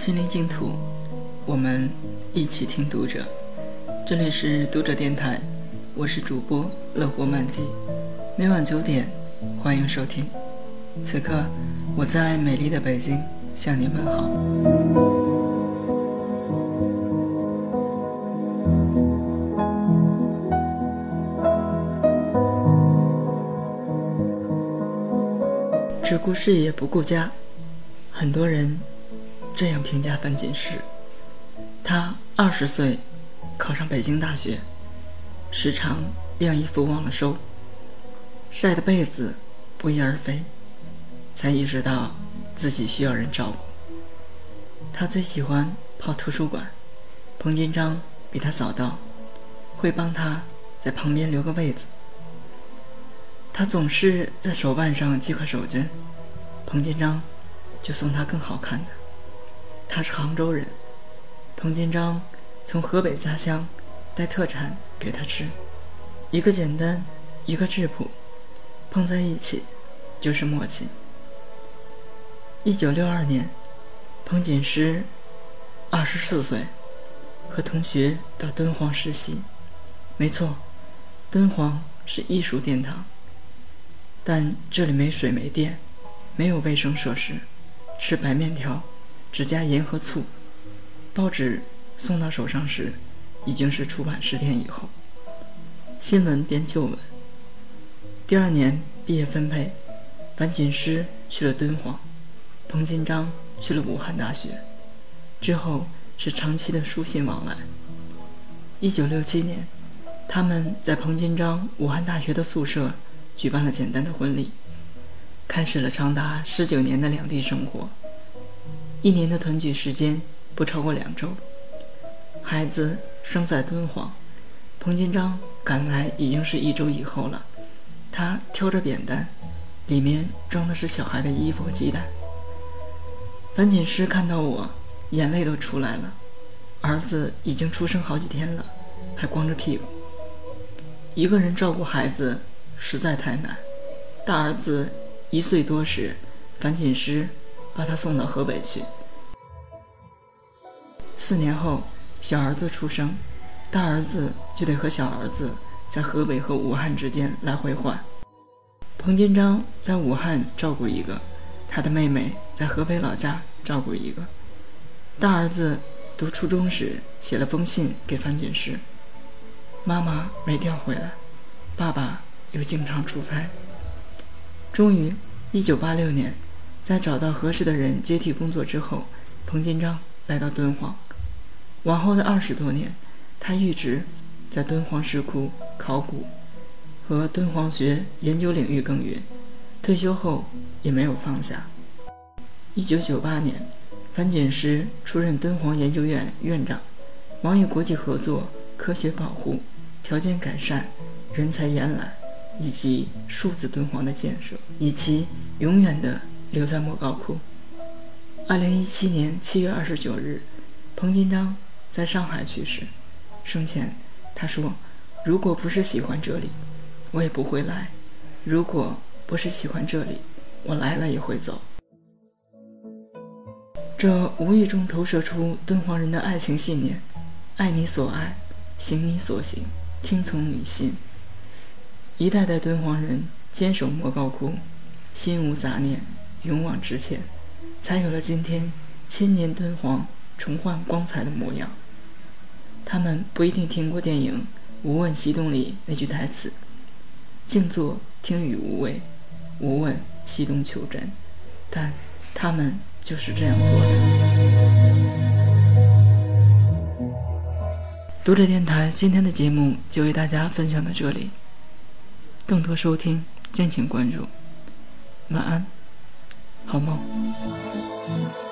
心灵净土，我们一起听读者。这里是读者电台，我是主播乐活漫记，每晚九点，欢迎收听。此刻，我在美丽的北京向您问好。只顾事业不顾家，很多人。这样评价樊锦诗：他二十岁考上北京大学，时常晾衣服忘了收，晒的被子不翼而飞，才意识到自己需要人照顾。他最喜欢泡图书馆，彭金章比他早到，会帮他在旁边留个位子。他总是在手腕上系块手绢，彭金章就送他更好看的。他是杭州人，彭金章从河北家乡带特产给他吃，一个简单，一个质朴，碰在一起就是默契。一九六二年，彭锦诗二十四岁，和同学到敦煌实习。没错，敦煌是艺术殿堂，但这里没水没电，没有卫生设施，吃白面条。只加盐和醋，报纸送到手上时，已经是出版十天以后。新闻变旧闻。第二年毕业分配，樊锦诗去了敦煌，彭金章去了武汉大学，之后是长期的书信往来。一九六七年，他们在彭金章武汉大学的宿舍举办了简单的婚礼，开始了长达十九年的两地生活。一年的团聚时间不超过两周。孩子生在敦煌，彭金章赶来已经是一周以后了。他挑着扁担，里面装的是小孩的衣服和鸡蛋。樊锦诗看到我，眼泪都出来了。儿子已经出生好几天了，还光着屁股。一个人照顾孩子实在太难。大儿子一岁多时，樊锦诗。把他送到河北去。四年后，小儿子出生，大儿子就得和小儿子在河北和武汉之间来回换。彭金章在武汉照顾一个，他的妹妹在河北老家照顾一个。大儿子读初中时写了封信给樊锦诗：“妈妈没调回来，爸爸又经常出差。”终于，一九八六年。在找到合适的人接替工作之后，彭金章来到敦煌。往后的二十多年，他一直在敦煌石窟考古和敦煌学研究领域耕耘。退休后也没有放下。一九九八年，樊锦诗出任敦煌研究院院长，忙于国际合作、科学保护、条件改善、人才延揽以及数字敦煌的建设，以及永远的。留在莫高窟。二零一七年七月二十九日，彭金章在上海去世。生前他说：“如果不是喜欢这里，我也不会来；如果不是喜欢这里，我来了也会走。”这无意中投射出敦煌人的爱情信念：爱你所爱，行你所行，听从你心。一代代敦煌人坚守莫高窟，心无杂念。勇往直前，才有了今天千年敦煌重焕光彩的模样。他们不一定听过电影《无问西东》里那句台词：“静坐听雨无味，无问西东求真。”但他们就是这样做的。读者电台今天的节目就为大家分享到这里，更多收听敬请关注。晚安。好梦。